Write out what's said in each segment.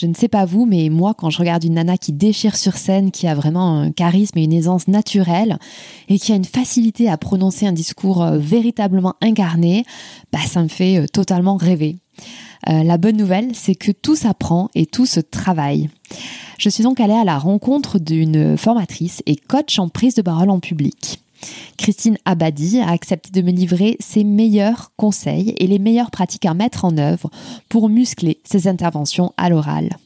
Je ne sais pas vous, mais moi, quand je regarde une nana qui déchire sur scène, qui a vraiment un charisme et une aisance naturelle, et qui a une facilité à prononcer un discours euh, véritablement incarné, bah, ça me fait euh, totalement rêver. Euh, la bonne nouvelle, c'est que tout s'apprend et tout se travaille. Je suis donc allée à la rencontre d'une formatrice et coach en prise de parole en public. Christine Abadi a accepté de me livrer ses meilleurs conseils et les meilleures pratiques à mettre en œuvre pour muscler ses interventions à l'oral.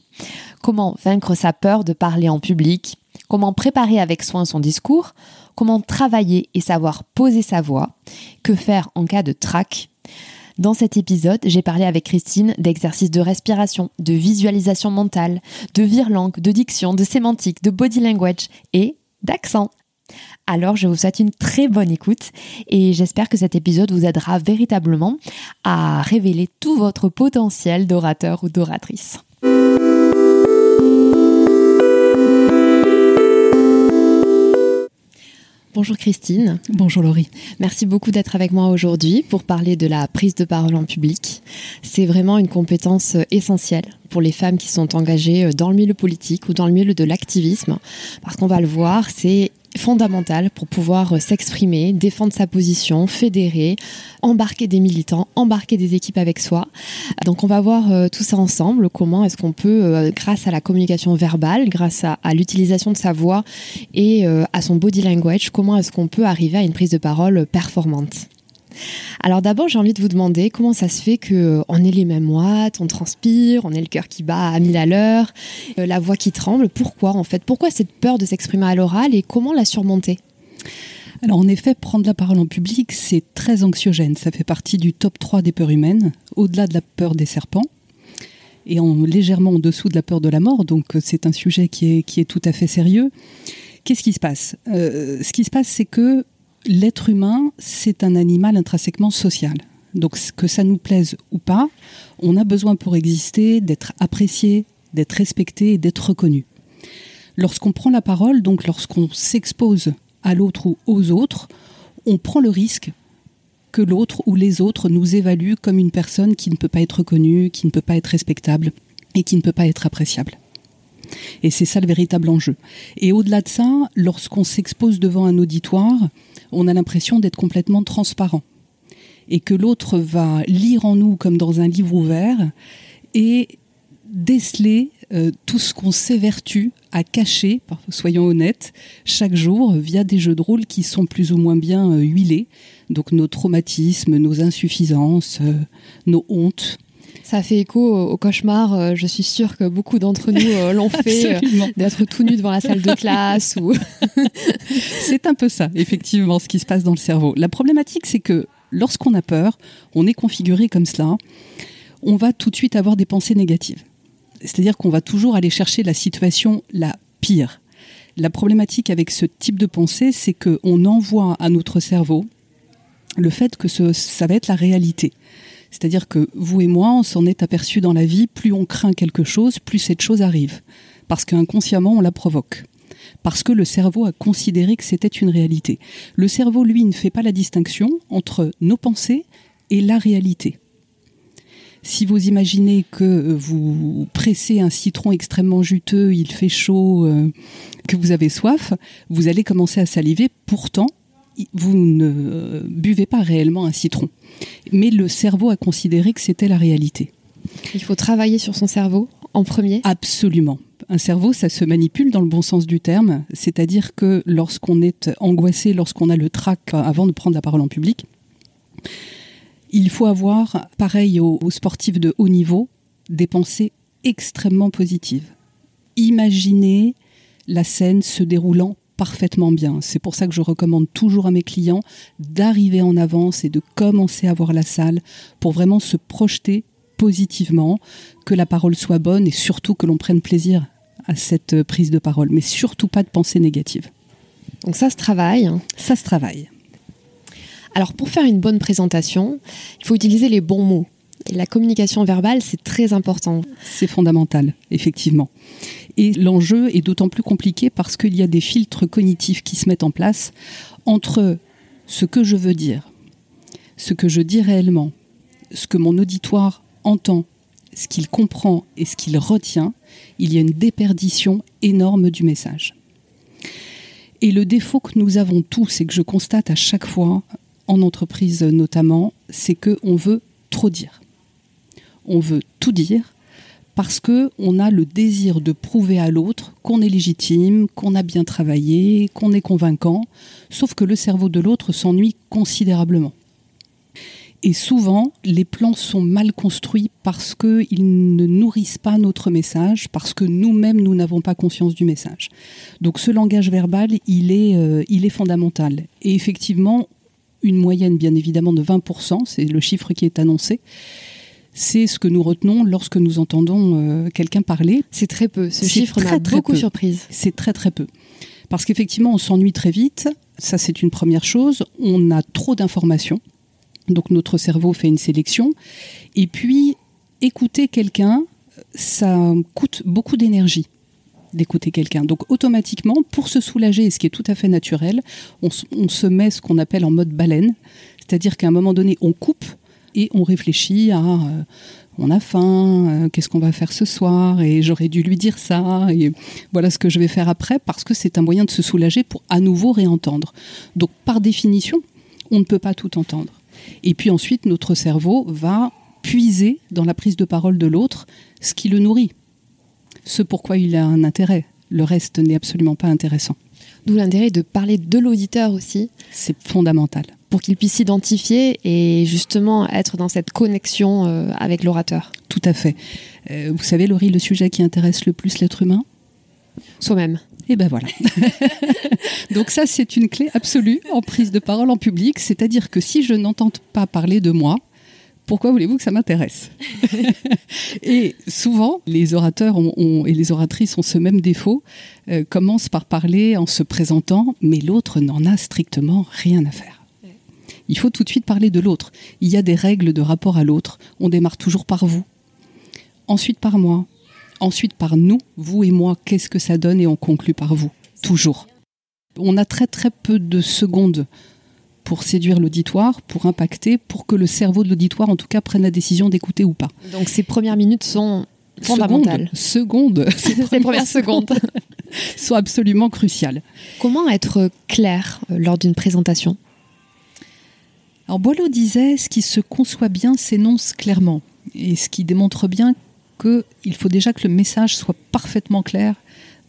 Comment vaincre sa peur de parler en public, comment préparer avec soin son discours, comment travailler et savoir poser sa voix, que faire en cas de trac? Dans cet épisode, j'ai parlé avec Christine d'exercices de respiration, de visualisation mentale, de virlangue, de diction, de sémantique, de body language et d'accent. Alors je vous souhaite une très bonne écoute et j'espère que cet épisode vous aidera véritablement à révéler tout votre potentiel d'orateur ou d'oratrice. Bonjour Christine. Bonjour Laurie. Merci beaucoup d'être avec moi aujourd'hui pour parler de la prise de parole en public. C'est vraiment une compétence essentielle pour les femmes qui sont engagées dans le milieu politique ou dans le milieu de l'activisme. Parce qu'on va le voir, c'est fondamentale pour pouvoir euh, s'exprimer, défendre sa position, fédérer, embarquer des militants, embarquer des équipes avec soi. Donc on va voir euh, tout ça ensemble, comment est-ce qu'on peut, euh, grâce à la communication verbale, grâce à, l'utilisation de sa voix et à son body language, comment est-ce qu'on peut arriver à une prise de parole performante. Alors d'abord, j'ai envie de vous demander comment ça se fait qu'on euh, ait les mêmes watts, on transpire, on ait le cœur qui bat à mille à l'heure, euh, la voix qui tremble. Pourquoi en fait? Pourquoi cette peur de s'exprimer à l'oral et comment la surmonter? Alors en effet, prendre la parole en public, c'est très anxiogène. Ça fait partie du top 3 des peurs humaines, au-delà de la peur des serpents et en, légèrement en dessous de la peur de la mort. Donc euh, c'est un sujet est, qui est tout à fait sérieux. Qu'est-ce qui se passe? Ce qui se passe, c'est que l'être humain, c'est un animal intrinsèquement social. Donc que ça nous plaise ou pas, on a besoin pour exister d'être apprécié, d'être respecté et d'être reconnu. Lorsqu'on prend la parole, donc lorsqu'on s'expose à l'autre ou aux autres, on prend le risque que l'autre ou les autres nous évaluent comme une personne qui ne peut pas être reconnue, qui ne peut pas être respectable et qui ne peut pas être appréciable. Et c'est ça le véritable enjeu. Et au-delà de ça, lorsqu'on s'expose devant un auditoire, on a l'impression d'être complètement transparent. Et que l'autre va lire en nous comme dans un livre ouvert et déceler euh, tout ce qu'on s'évertue à cacher, soyons honnêtes, chaque jour via des jeux de rôle qui sont plus ou moins bien euh, huilés. Donc nos traumatismes, nos insuffisances, euh, nos hontes, ça fait écho au, cauchemar. Euh, je suis sûre que beaucoup d'entre nous euh, l'ont fait, euh, d'être tout nu devant la salle de classe. Ou... c'est un peu ça, effectivement, ce qui se passe dans le cerveau. La problématique, c'est que lorsqu'on a peur, on est configuré comme cela, on va tout de suite avoir des pensées négatives. C'est-à-dire qu'on va toujours aller chercher la situation la pire. La problématique avec ce type de pensée, c'est qu'on envoie à notre cerveau le fait que ça va être la réalité. C'est-à-dire que vous et moi, on s'en est aperçu dans la vie, plus on craint quelque chose, plus cette chose arrive. Parce qu'inconsciemment, on la provoque. Parce que le cerveau a considéré que c'était une réalité. Le cerveau, lui, ne fait pas la distinction entre nos pensées et la réalité. Si vous imaginez que vous pressez un citron extrêmement juteux, il fait chaud, euh, que vous avez soif, vous allez commencer à saliver. Pourtant, vous ne buvez pas réellement un citron. Mais le cerveau a considéré que c'était la réalité. Il faut travailler sur son cerveau en premier Absolument. Un cerveau, ça se manipule dans le bon sens du terme, c'est-à-dire que lorsqu'on est angoissé, lorsqu'on a le trac avant de prendre la parole en public, il faut avoir, pareil aux, sportifs de haut niveau, des pensées extrêmement positives. Imaginez la scène se déroulant parfaitement bien. C'est pour ça que je recommande toujours à mes clients d'arriver en avance et de commencer à voir la salle pour vraiment se projeter positivement, que la parole soit bonne et surtout que l'on prenne plaisir à cette prise de parole, mais surtout pas de pensée négative. Donc ça se travaille. Ça se travaille. Alors pour faire une bonne présentation, il faut utiliser les bons mots. La communication verbale, c'est très important. C'est fondamental, effectivement. Et l'enjeu est d'autant plus compliqué parce qu'il y a des filtres cognitifs qui se mettent en place entre ce que je veux dire, ce que je dis réellement, ce que mon auditoire entend, ce qu'il comprend et ce qu'il retient, il y a une déperdition énorme du message. Et le défaut que nous avons tous et que je constate à chaque fois, en entreprise notamment, c'est qu'on veut trop dire. On veut tout dire parce que on a le désir de prouver à l'autre qu'on est légitime, qu'on a bien travaillé, qu'on est convaincant, sauf que le cerveau de l'autre s'ennuie considérablement. Et souvent, les plans sont mal construits parce qu'ils ne nourrissent pas notre message, parce que nous-mêmes, nous n'avons pas conscience du message. Donc ce langage verbal, il est, euh, il est fondamental. Et effectivement, une moyenne bien évidemment de 20%, c'est le chiffre qui est annoncé. C'est ce que nous retenons lorsque nous entendons euh, quelqu'un parler. C'est très peu. Ce chiffre m'a beaucoup surprise. C'est très très peu. Parce qu'effectivement, on s'ennuie très vite. Ça, c'est une première chose. On a trop d'informations. Donc notre cerveau fait une sélection. Et puis, écouter quelqu'un, ça coûte beaucoup d'énergie d'écouter quelqu'un. Donc automatiquement, pour se soulager, ce qui est tout à fait naturel, on, se met ce qu'on appelle en mode baleine, c'est-à-dire qu'à un moment donné, on coupe et on réfléchit à euh, on a faim, euh, qu'est-ce qu'on va faire ce soir et j'aurais dû lui dire ça et voilà ce que je vais faire après parce que c'est un moyen de se soulager pour à nouveau réentendre. Donc par définition, on ne peut pas tout entendre. Et puis ensuite, notre cerveau va puiser dans la prise de parole de l'autre ce qui le nourrit ce pourquoi il a un intérêt. Le reste n'est absolument pas intéressant. D'où l'intérêt de parler de l'auditeur aussi. C'est fondamental. Pour qu'il puisse s'identifier et justement être dans cette connexion euh, avec l'orateur. Tout à fait. Euh, vous savez, Laurie, le sujet qui intéresse le plus l'être humain? Soi-même. Et ben voilà. Donc ça, c'est une clé absolue en prise de parole en public. C'est-à-dire que si je n'entends pas parler de moi, pourquoi voulez-vous que ça m'intéresse Et souvent, les orateurs et les oratrices ont ce même défaut, euh, commencent par parler en se présentant, mais l'autre n'en a strictement rien à faire. Il faut tout de suite parler de l'autre. Il y a des règles de rapport à l'autre. On démarre toujours par vous, ensuite par moi, ensuite par nous, vous et moi, qu'est-ce que ça donne et on conclut par vous, toujours. On a très très peu de secondes pour séduire l'auditoire, pour impacter, pour que le cerveau de l'auditoire, en tout cas, prenne la décision d'écouter ou pas. Donc ces premières minutes sont fondamentales. Secondes. Ces, ces premières secondes sont absolument cruciales. Comment être clair euh, lors d'une présentation? Alors Boileau disait, ce qui se conçoit bien s'énonce clairement. Et ce qui démontre bien qu'il faut déjà que le message soit parfaitement clair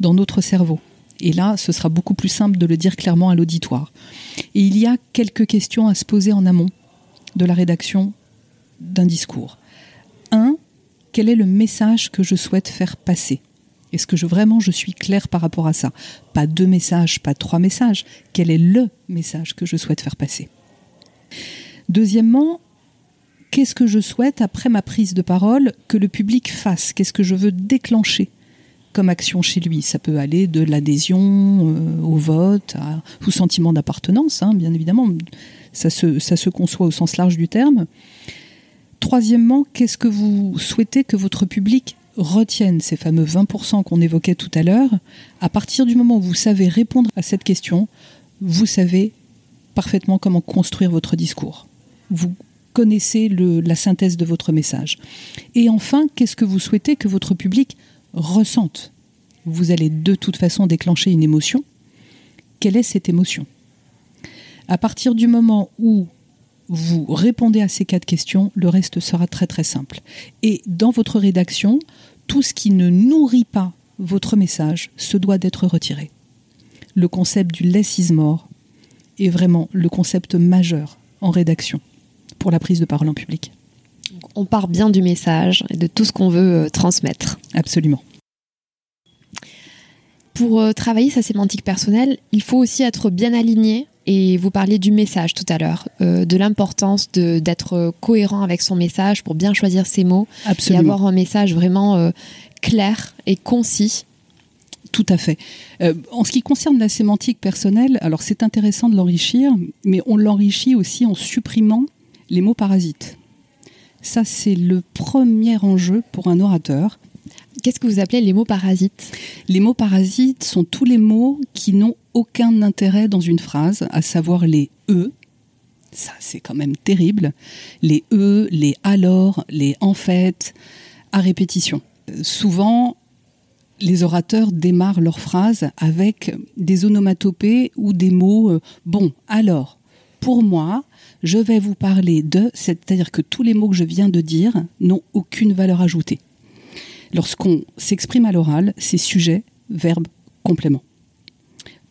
dans notre cerveau. Et là, ce sera beaucoup plus simple de le dire clairement à l'auditoire. Et il y a quelques questions à se poser en amont de la rédaction d'un discours. Un, quel est le message que je souhaite faire passer? Est-ce que vraiment je suis clair par rapport à ça? Pas deux messages, pas trois messages. Quel est le message que je souhaite faire passer? Deuxièmement, qu'est-ce que je souhaite après ma prise de parole que le public fasse? Qu'est-ce que je veux déclencher? Comme action chez lui. Ça peut aller de l'adhésion euh, au vote, au sentiment d'appartenance, hein, bien évidemment. Ça se, conçoit au sens large du terme. Troisièmement, qu'est-ce que vous souhaitez que votre public retienne ces fameux 20% qu'on évoquait tout à l'heure? À partir du moment où vous savez répondre à cette question, vous savez parfaitement comment construire votre discours. Vous connaissez la synthèse de votre message. Et enfin, qu'est-ce que vous souhaitez que votre public ressentent. Vous allez de toute façon déclencher une émotion. Quelle est cette émotion? À partir du moment où vous répondez à ces quatre questions, le reste sera très très simple. Et dans votre rédaction, tout ce qui ne nourrit pas votre message se doit d'être retiré. Le concept du less is more est vraiment le concept majeur en rédaction pour la prise de parole en public. On part bien du message et de tout ce qu'on veut euh, transmettre. Absolument. Pour euh, travailler sa sémantique personnelle, il faut aussi être bien aligné. Et vous parliez du message tout à l'heure, euh, de l'importance d'être cohérent avec son message pour bien choisir ses mots Absolument. et avoir un message vraiment clair et concis. Tout à fait. en ce qui concerne la sémantique personnelle, alors c'est intéressant de l'enrichir, mais on l'enrichit aussi en supprimant les mots parasites. Ça, c'est le premier enjeu pour un orateur. Qu'est-ce que vous appelez les mots parasites? Les mots parasites sont tous les mots qui n'ont aucun intérêt dans une phrase, à savoir les e. Ça, c'est quand même terrible. Les e, les alors, les en fait, à répétition. souvent, les orateurs démarrent leurs phrases avec des onomatopées ou des mots euh, bon, alors, pour moi, je vais vous parler de, c'est-à-dire que tous les mots que je viens de dire n'ont aucune valeur ajoutée. Lorsqu'on s'exprime à l'oral, c'est sujet, verbe, complément.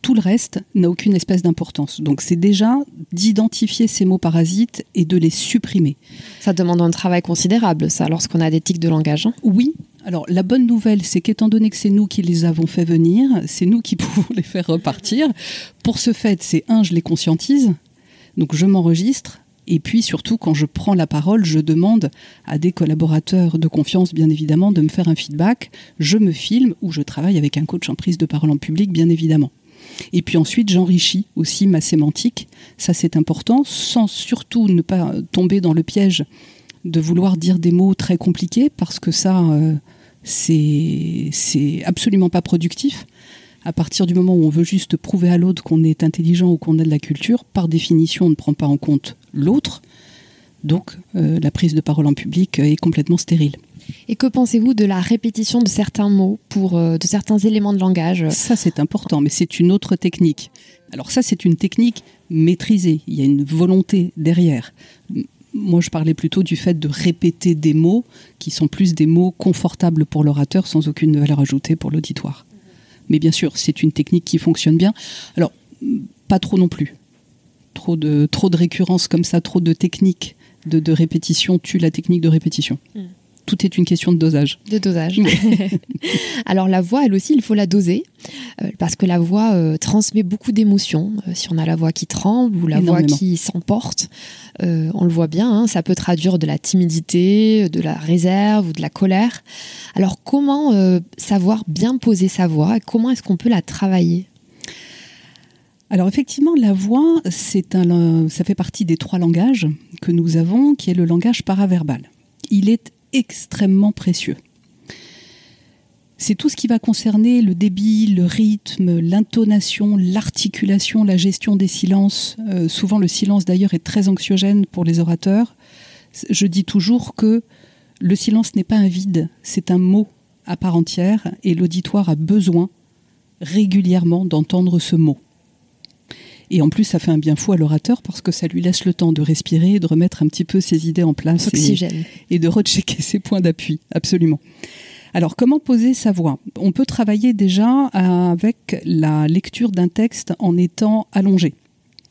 Tout le reste n'a aucune espèce d'importance. Donc c'est déjà d'identifier ces mots parasites et de les supprimer. Ça demande un travail considérable, ça, lorsqu'on a des tics de langage. Hein. oui. Alors la bonne nouvelle, c'est qu'étant donné que c'est nous qui les avons fait venir, c'est nous qui pouvons les faire repartir. Pour ce fait, c'est un, je les conscientise, donc je m'enregistre. Et puis surtout, quand je prends la parole, je demande à des collaborateurs de confiance, bien évidemment, de me faire un feedback. Je me filme ou je travaille avec un coach en prise de parole en public, bien évidemment. Et puis ensuite, j'enrichis aussi ma sémantique. Ça, c'est important, sans surtout ne pas tomber dans le piège de vouloir dire des mots très compliqués, parce que ça, euh, c'est absolument pas productif à partir du moment où on veut juste prouver à l'autre qu'on est intelligent ou qu'on a de la culture, par définition, on ne prend pas en compte l'autre. Donc, euh, la prise de parole en public est complètement stérile. Et que pensez-vous de la répétition de certains mots pour euh, de certains éléments de langage? Ça, c'est important, mais c'est une autre technique. Alors ça, c'est une technique maîtrisée. Il y a une volonté derrière. Moi, je parlais plutôt du fait de répéter des mots qui sont plus des mots confortables pour l'orateur sans aucune valeur ajoutée pour l'auditoire. Mais bien sûr, c'est une technique qui fonctionne bien. Alors, pas trop non plus. Trop de, trop de récurrence comme ça, trop de techniques de, répétition tue la technique de répétition. Hmm. Tout est une question de dosage. De dosage. Alors la voix, elle aussi, il faut la doser, euh, parce que la voix euh, transmet beaucoup d'émotions. Euh, si on a la voix qui tremble ou la voix qui s'emporte, on le voit bien, hein, ça peut traduire de la timidité, de la réserve ou de la colère. Alors comment savoir bien poser sa voix Comment est-ce qu'on peut la travailler? Alors effectivement, la voix, c'est un, ça fait partie des trois langages que nous avons, qui est le langage paraverbal. Il est extrêmement précieux. C'est tout ce qui va concerner le débit, le rythme, l'intonation, l'articulation, la gestion des silences. Euh, souvent, le silence d'ailleurs est très anxiogène pour les orateurs. Je dis toujours que le silence n'est pas un vide, c'est un mot à part entière et l'auditoire a besoin régulièrement d'entendre ce mot. Et en plus, ça fait un bien fou à l'orateur parce que ça lui laisse le temps de respirer, de remettre un petit peu ses idées en place et, de rechecker ses points d'appui. Absolument. Alors, comment poser sa voix? On peut travailler déjà avec la lecture d'un texte en étant allongé.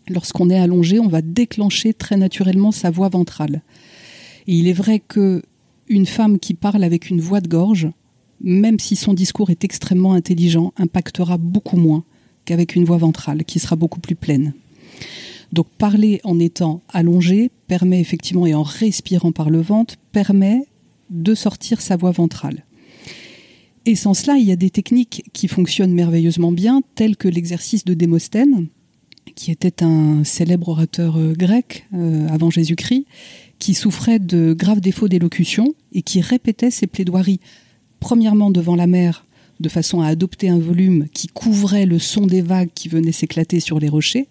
Lorsqu'on est allongé, on va déclencher très naturellement sa voix ventrale. Et il est vrai que une femme qui parle avec une voix de gorge, même si son discours est extrêmement intelligent, impactera beaucoup moins qu'avec une voix ventrale qui sera beaucoup plus pleine. Donc parler en étant allongé permet effectivement, et en respirant par le ventre, permet de sortir sa voix ventrale. Et sans cela, il y a des techniques qui fonctionnent merveilleusement bien, telles que l'exercice de Démosthène, qui était un célèbre orateur euh, grec euh, avant Jésus-Christ, qui souffrait de graves défauts d'élocution et qui répétait ses plaidoiries, premièrement devant la mer de façon à adopter un volume qui couvrait le son des vagues qui venaient s'éclater sur les rochers,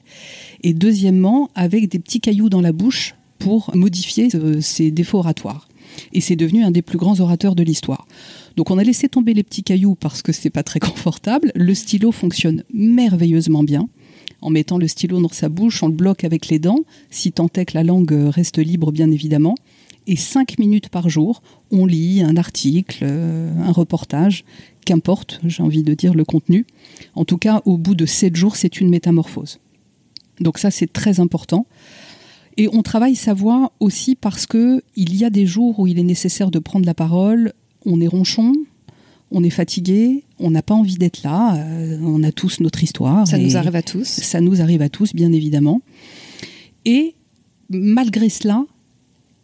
et deuxièmement avec des petits cailloux dans la bouche pour modifier euh, ses défauts oratoires. Et c'est devenu un des plus grands orateurs de l'histoire. Donc on a laissé tomber les petits cailloux parce que c'est pas très confortable. Le stylo fonctionne merveilleusement bien. En mettant le stylo dans sa bouche, on le bloque avec les dents, si tant est que la langue reste libre bien évidemment. Et cinq minutes par jour, on lit un article, euh, un reportage, qu'importe, j'ai envie de dire, le contenu. En tout cas, au bout de sept jours, c'est une métamorphose. Donc ça, c'est très important. Et on travaille sa voix aussi parce que il y a des jours où il est nécessaire de prendre la parole. On est ronchon, on est fatigué, on n'a pas envie d'être là. euh, on a tous notre histoire. Ça nous arrive à tous. Ça nous arrive à tous, bien évidemment. Et malgré cela,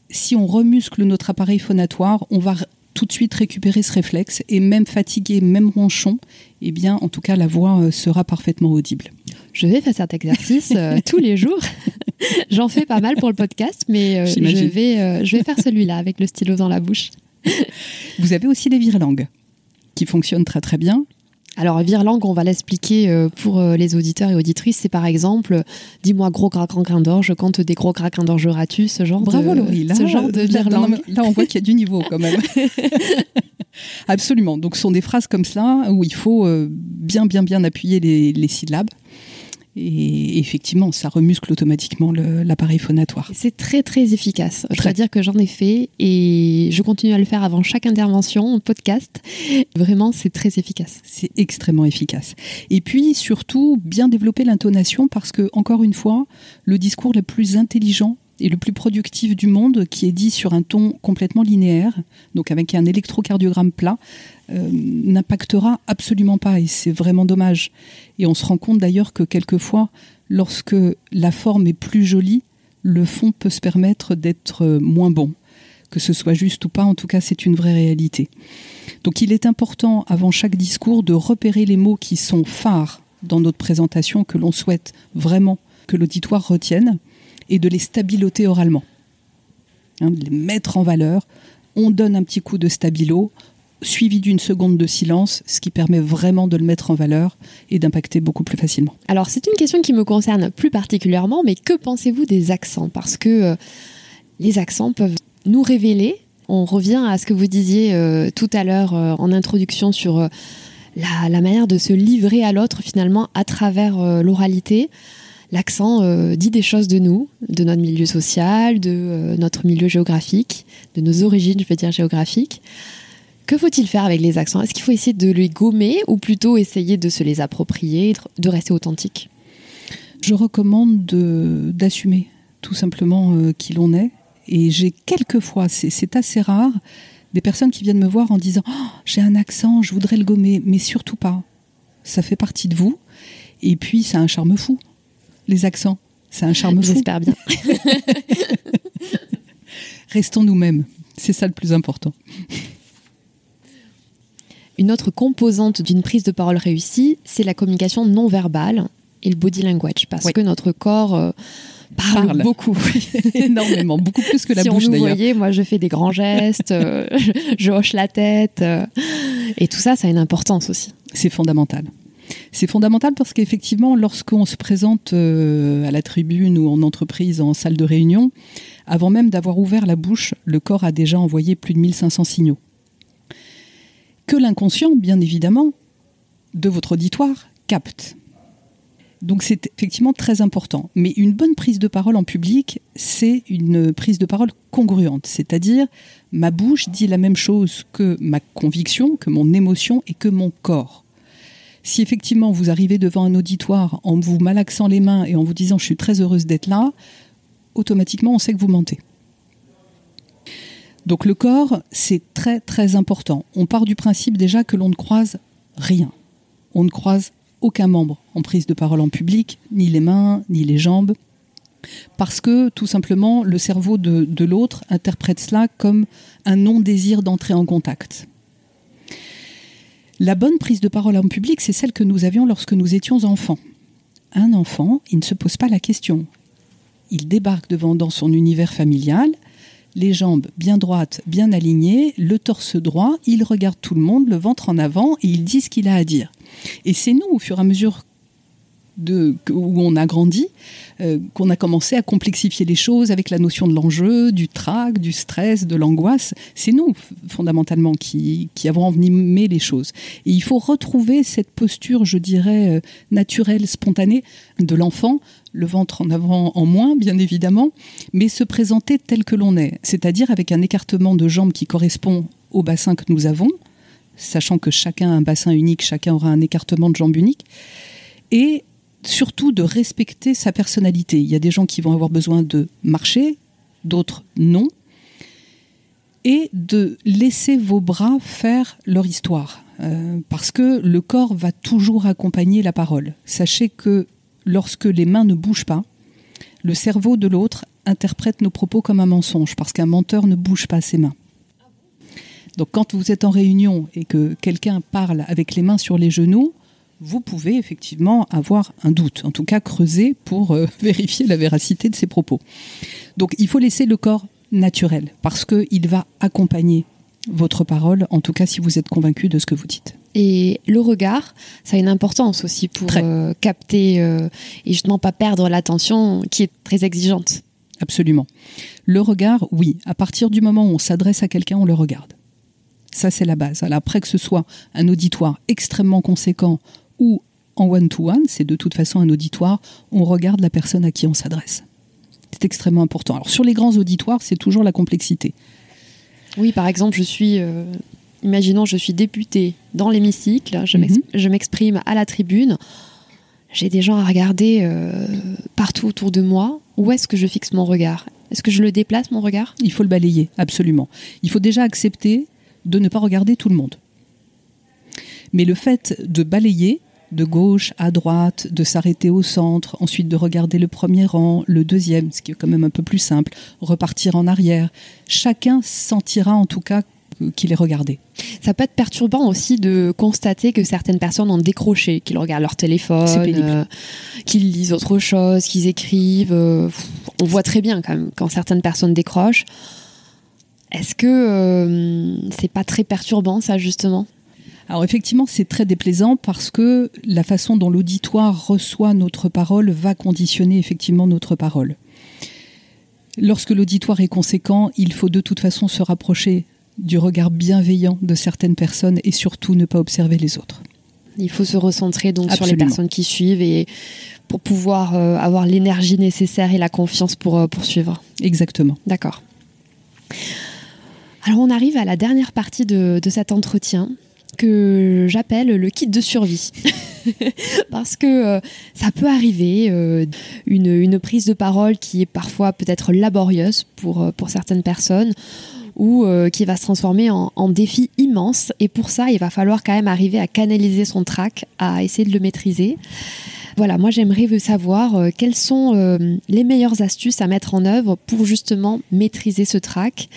si on remuscle notre appareil phonatoire, on va tout de suite récupérer ce réflexe. Et même fatigué, même ronchon, eh bien, en tout cas, la voix euh, sera parfaitement audible. Je vais faire cet exercice euh, tous les jours. J'en fais pas mal pour le podcast, mais euh, je, vais, euh, je vais faire celui-là avec le stylo dans la bouche. Vous avez aussi les virelangues qui fonctionnent très très bien. Alors, virelangue, on va l'expliquer euh, pour euh, les auditeurs et auditrices. C'est par exemple, dis-moi gros craquin d'orge, quand des gros craquins d'orge auras-tu Ce genre Bravo de, Laurie, là, ce genre de non, là, on voit qu'il y a du niveau quand même. Absolument. Donc ce sont des phrases comme cela où il faut euh, bien bien bien appuyer les, les syllabes. Et effectivement, ça remuscle automatiquement l'appareil phonatoire. C'est très très efficace. Je dois dire que j'en ai fait et je continue à le faire avant chaque intervention en podcast. Vraiment, c'est très efficace. C'est extrêmement efficace. Et puis surtout, bien développer l'intonation parce que, encore une fois, le discours le plus intelligent et le plus productif du monde, qui est dit sur un ton complètement linéaire, donc avec un électrocardiogramme plat, euh, n'impactera absolument pas. Et c'est vraiment dommage. Et on se rend compte d'ailleurs que quelquefois, lorsque la forme est plus jolie, le fond peut se permettre d'être moins bon. Que ce soit juste ou pas, en tout cas, c'est une vraie réalité. Donc il est important, avant chaque discours, de repérer les mots qui sont phares dans notre présentation, que l'on souhaite vraiment que l'auditoire retienne, et de les stabiloter oralement. Hein, de les mettre en valeur. On donne un petit coup de stabilo, suivi d'une seconde de silence, ce qui permet vraiment de le mettre en valeur et d'impacter beaucoup plus facilement. Alors, c'est une question qui me concerne plus particulièrement, mais que pensez-vous des accents? Parce que euh, les accents peuvent nous révéler. On revient à ce que vous disiez euh, tout à l'heure euh, en introduction sur la, manière de se livrer à l'autre finalement à travers l'oralité. L'accent euh, dit des choses de nous, de notre milieu social, de euh, notre milieu géographique, de nos origines, je veux dire géographiques. Que faut-il faire avec les accents? Est-ce qu'il faut essayer de les gommer ou plutôt essayer de se les approprier, de rester authentique? Je recommande de- d'assumer tout simplement euh, qui l'on est. Et j'ai quelquefois, c'est assez rare, des personnes qui viennent me voir en disant Oh, J'ai un accent, je voudrais le gommer. Mais surtout pas. Ça fait partie de vous. Et puis, ça a un charme fou. Les accents, c'est un charme fou. J'espère bien. Restons nous-mêmes. C'est ça le plus important. Une autre composante d'une prise de parole réussie, c'est la communication non verbale et le body language, parce Oui. que notre corps euh, parle, Parle. beaucoup. Énormément, beaucoup plus que la si bouche on nous d'ailleurs. voyait, moi je fais des grands gestes, euh, je, je hoche la tête, euh, et tout ça, ça a une importance aussi. C'est fondamental. C'est fondamental parce qu'effectivement, lorsqu'on se présente euh, à la tribune ou en entreprise, en salle de réunion, avant même d'avoir ouvert la bouche, le corps a déjà envoyé plus de 1500 signaux. Que l'inconscient, bien évidemment, de votre auditoire capte. Donc c'est effectivement très important. Mais une bonne prise de parole en public, c'est une prise de parole congruente. C'est-à-dire, ma bouche dit la même chose que ma conviction, que mon émotion et que mon corps. Si effectivement vous arrivez devant un auditoire en vous malaxant les mains et en vous disant je suis très heureuse d'être là, automatiquement on sait que vous mentez. Donc le corps, c'est très très important. On part du principe déjà que l'on ne croise rien. On ne croise aucun membre en prise de parole en public, ni les mains, ni les jambes, parce que tout simplement le cerveau de, de l'autre interprète cela comme un non-désir d'entrer en contact. La bonne prise de parole en public, c'est celle que nous avions lorsque nous étions enfants. Un enfant, il ne se pose pas la question. Il débarque devant dans son univers familial, les jambes bien droites, bien alignées, le torse droit, il regarde tout le monde, le ventre en avant et il dit ce qu'il a à dire. Et c'est nous, au fur et à mesure où on a grandi, euh, qu'on a commencé à complexifier les choses avec la notion de l'enjeu, du trac, du stress, de l'angoisse. C'est nous, fondamentalement, qui, qui avons envenimé les choses. Et il faut retrouver cette posture, je dirais, euh, naturelle, spontanée de l'enfant, le ventre en avant, en moins, bien évidemment, mais se présenter tel que l'on est, c'est-à-dire avec un écartement de jambes qui correspond au bassin que nous avons, sachant que chacun a un bassin unique, chacun aura un écartement de jambes unique, et surtout de respecter sa personnalité. Il y a des gens qui vont avoir besoin de marcher, d'autres non, et de laisser vos bras faire leur histoire. Euh, parce que le corps va toujours accompagner la parole. Sachez que lorsque les mains ne bougent pas, le cerveau de l'autre interprète nos propos comme un mensonge, parce qu'un menteur ne bouge pas ses mains. Donc quand vous êtes en réunion et que quelqu'un parle avec les mains sur les genoux, vous pouvez effectivement avoir un doute, en tout cas creuser pour euh, vérifier la véracité de ses propos. Donc il faut laisser le corps naturel, parce qu'il va accompagner votre parole, en tout cas si vous êtes convaincu de ce que vous dites. Et le regard, ça a une importance aussi pour euh, capter euh, et justement pas perdre l'attention qui est très exigeante. Absolument. Le regard, oui, à partir du moment où on s'adresse à quelqu'un, on le regarde. Ça, c'est la base. Alors après que ce soit un auditoire extrêmement conséquent ou en one-to-one, c'est de toute façon un auditoire, on regarde la personne à qui on s'adresse. C'est extrêmement important. Alors sur les grands auditoires, c'est toujours la complexité. Oui, par exemple, je suis, euh, imaginons, je suis député dans l'hémicycle, je mhm. m'exprime à la tribune, j'ai des gens à regarder euh, partout autour de moi. Où est-ce que je fixe mon regard? Est-ce que je le déplace, mon regard? Il faut le balayer, absolument. Il faut déjà accepter de ne pas regarder tout le monde. Mais le fait de balayer de gauche à droite, de s'arrêter au centre, ensuite de regarder le premier rang, le deuxième, ce qui est quand même un peu plus simple, repartir en arrière, chacun sentira en tout cas qu'il est regardé. Ça peut être perturbant aussi de constater que certaines personnes ont décroché, qu'ils regardent leur téléphone, euh, qu'ils lisent autre chose, qu'ils écrivent. Euh, on voit très bien quand même quand certaines personnes décrochent. Est-ce que euh, c'est pas très perturbant ça justement? Alors effectivement, c'est très déplaisant parce que la façon dont l'auditoire reçoit notre parole va conditionner effectivement notre parole. Lorsque l'auditoire est conséquent, il faut de toute façon se rapprocher du regard bienveillant de certaines personnes et surtout ne pas observer les autres. Il faut se recentrer donc sur les personnes qui suivent et pour pouvoir euh, avoir l'énergie nécessaire et la confiance pour euh, poursuivre. Exactement. D'accord. Alors on arrive à la dernière partie de, cet entretien que j'appelle le kit de survie. Parce que euh, ça peut arriver, euh, une, prise de parole qui est parfois peut-être laborieuse pour, euh, pour certaines personnes ou qui va se transformer en, défi immense. Et pour ça, il va falloir quand même arriver à canaliser son trac, à essayer de le maîtriser. Voilà, moi j'aimerais savoir euh, quelles sont euh, les meilleures astuces à mettre en œuvre pour justement maîtriser ce trac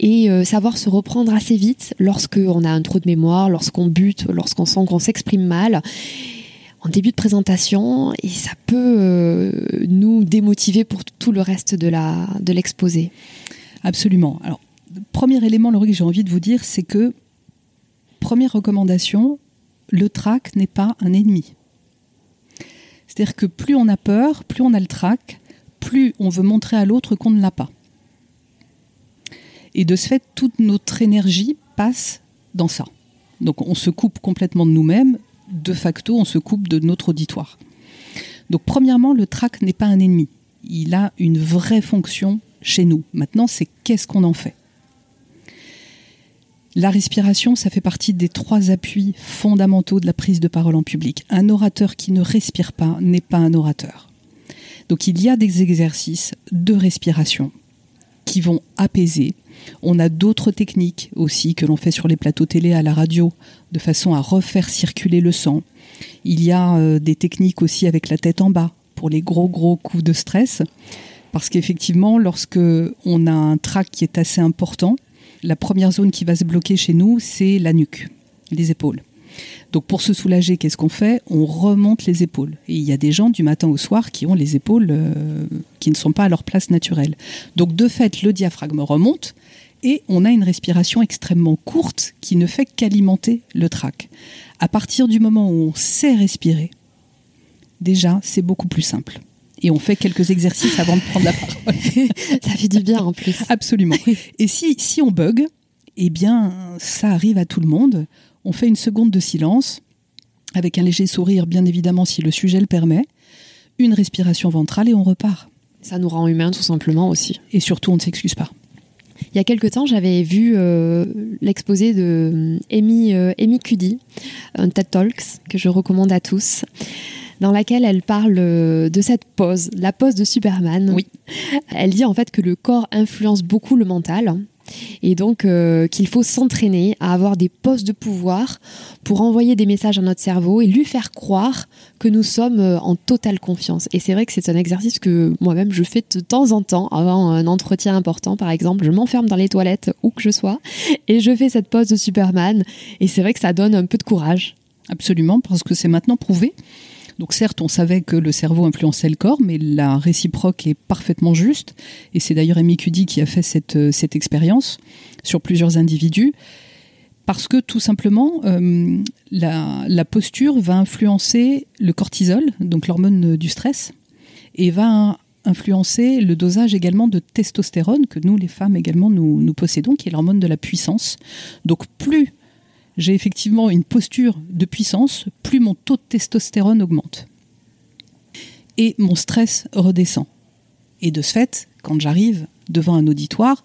et euh, savoir se reprendre assez vite lorsqu'on a un trou de mémoire, lorsqu'on bute, lorsqu'on sent qu'on s'exprime mal en début de présentation et ça peut nous démotiver pour tout le reste de l'exposé. Absolument. Alors, premier élément, Laurie, que j'ai envie de vous dire, c'est que première recommandation, le trac n'est pas un ennemi. C'est-à-dire que plus on a peur, plus on a le trac, plus on veut montrer à l'autre qu'on ne l'a pas. Et de ce fait, toute notre énergie passe dans ça. Donc on se coupe complètement de nous-mêmes, de facto on se coupe de notre auditoire. Donc premièrement, le trac n'est pas un ennemi. Il a une vraie fonction chez nous. Maintenant, c'est qu'est-ce qu'on en fait? La respiration, ça fait partie des trois appuis fondamentaux de la prise de parole en public. Un orateur qui ne respire pas n'est pas un orateur. Donc il y a des exercices de respiration qui vont apaiser. On a d'autres techniques aussi que l'on fait sur les plateaux télé à la radio de façon à refaire circuler le sang. Il y a euh, des techniques aussi avec la tête en bas pour les gros gros coups de stress parce qu'effectivement lorsque on a un trac qui est assez important, la première zone qui va se bloquer chez nous, c'est la nuque, les épaules. Donc pour se soulager, qu'est-ce qu'on fait? On remonte les épaules. Et il y a des gens du matin au soir qui ont les épaules euh, qui ne sont pas à leur place naturelle. Donc de fait, le diaphragme remonte et on a une respiration extrêmement courte qui ne fait qu'alimenter le trac. À partir du moment où on sait respirer, déjà, c'est beaucoup plus simple. Et on fait quelques exercices avant de prendre la parole. ça fait du bien en plus. Absolument. Et si, si on bug, eh bien, ça arrive à tout le monde. On fait une seconde de silence, avec un léger sourire, bien évidemment, si le sujet le permet, une respiration ventrale et on repart. Ça nous rend humains, tout simplement aussi. Et surtout, on ne s'excuse pas. Il y a quelque temps, j'avais vu euh, l'exposé de euh, Amy, euh, Amy Cuddy, un TED Talks que je recommande à tous, dans laquelle elle parle de cette pose, la pose de Superman. Oui. Elle dit en fait que le corps influence beaucoup le mental et donc euh, qu'il faut s'entraîner à avoir des postes de pouvoir pour envoyer des messages à notre cerveau et lui faire croire que nous sommes euh, en totale confiance. Et c'est vrai que c'est un exercice que moi-même je fais de temps en temps avant un entretien important par exemple. Je m'enferme dans les toilettes où que je sois et je fais cette pose de Superman et c'est vrai que ça donne un peu de courage. Absolument, parce que c'est maintenant prouvé. Donc certes, on savait que le cerveau influençait le corps, mais la réciproque est parfaitement juste. Et c'est d'ailleurs Amy Cuddy qui a fait cette, euh, cette expérience sur plusieurs individus. Parce que tout simplement, euh, la, posture va influencer le cortisol, donc l'hormone du stress, et va influencer le dosage également de testostérone que nous, les femmes également, nous, nous possédons, qui est l'hormone de la puissance. Donc plus j'ai effectivement une posture de puissance, plus mon taux de testostérone augmente. Et mon stress redescend. Et de ce fait, quand j'arrive devant un auditoire,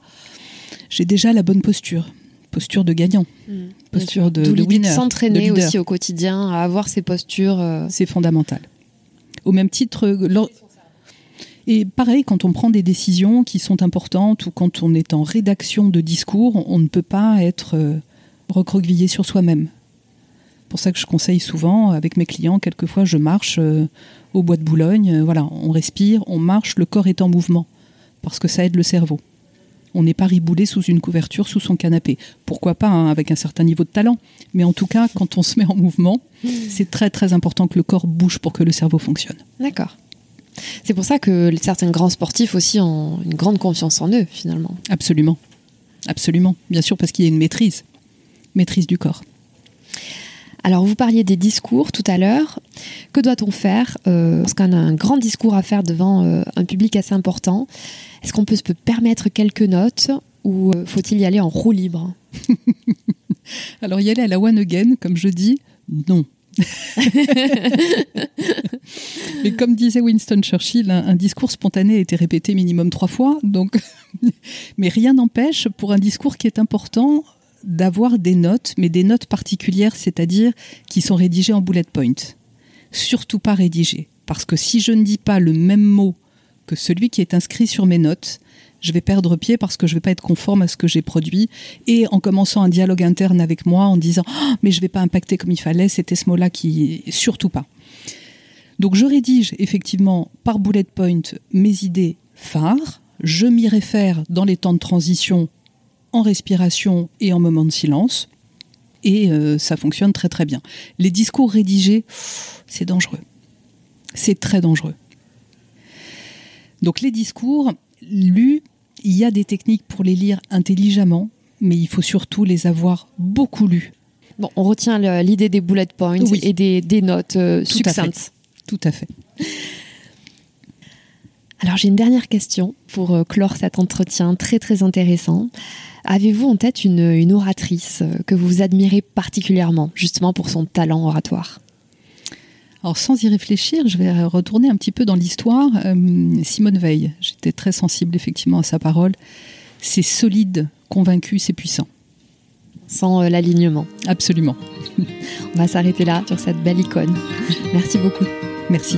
j'ai déjà la bonne posture. Posture de gagnant. Mmh, posture de, de winner. S'entraîner aussi au quotidien à avoir ces postures. Euh, C'est fondamental. Au même titre, euh, et pareil, quand on prend des décisions qui sont importantes ou quand on est en rédaction de discours, on ne peut pas être recroqueviller sur soi-même. Pour ça que je conseille souvent avec mes clients, quelquefois je marche euh, au bois de Boulogne, euh, voilà, on respire, on marche, le corps est en mouvement, parce que ça aide le cerveau. On n'est pas riboulé sous une couverture, sous son canapé. Pourquoi pas hein, avec un certain niveau de talent, mais en tout cas, quand on se met en mouvement, c'est très très important que le corps bouge pour que le cerveau fonctionne. D'accord. C'est pour ça que certains grands sportifs aussi ont une grande confiance en eux, finalement. Absolument. Absolument. Bien sûr, parce qu'il y a une maîtrise maîtrise du corps. Alors, vous parliez des discours tout à l'heure. Que doit-on faire euh, lorsqu'on a un grand discours à faire devant euh, un public assez important Est-ce qu'on peut se permettre quelques notes ou euh, faut-il y aller en roue libre? Alors, y aller à la one again, comme je dis, non. Mais comme disait Winston Churchill, un, un, discours spontané a été répété minimum trois fois. Donc, mais rien n'empêche pour un discours qui est important d'avoir des notes, mais des notes particulières, c'est-à-dire qui sont rédigées en bullet point. Surtout pas rédigées. Parce que si je ne dis pas le même mot que celui qui est inscrit sur mes notes, je vais perdre pied parce que je ne vais pas être conforme à ce que j'ai produit. Et en commençant un dialogue interne avec moi, en disant oh, mais je ne vais pas impacter comme il fallait, c'était ce mot-là qui. Surtout pas. Donc je rédige effectivement par bullet point mes idées phares. Je m'y réfère dans les temps de transition en respiration et en moment de silence. Et euh, ça fonctionne très très bien. Les discours rédigés, c'est dangereux. C'est très dangereux. Donc les discours lus, il y a des techniques pour les lire intelligemment, mais il faut surtout les avoir beaucoup lus. Bon, on retient l'idée des bullet points et des, notes euh, succinctes. Tout à fait. Alors j'ai une dernière question pour euh, clore cet entretien très très intéressant. Avez-vous en tête une, oratrice euh, que vous admirez particulièrement, justement pour son talent oratoire? Alors sans y réfléchir, je vais retourner un petit peu dans l'histoire. Euh, Simone Veil, j'étais très sensible effectivement à sa parole. C'est solide, convaincu, c'est puissant. Sans l'alignement. Absolument. On va s'arrêter là sur cette belle icône. Merci beaucoup. Merci.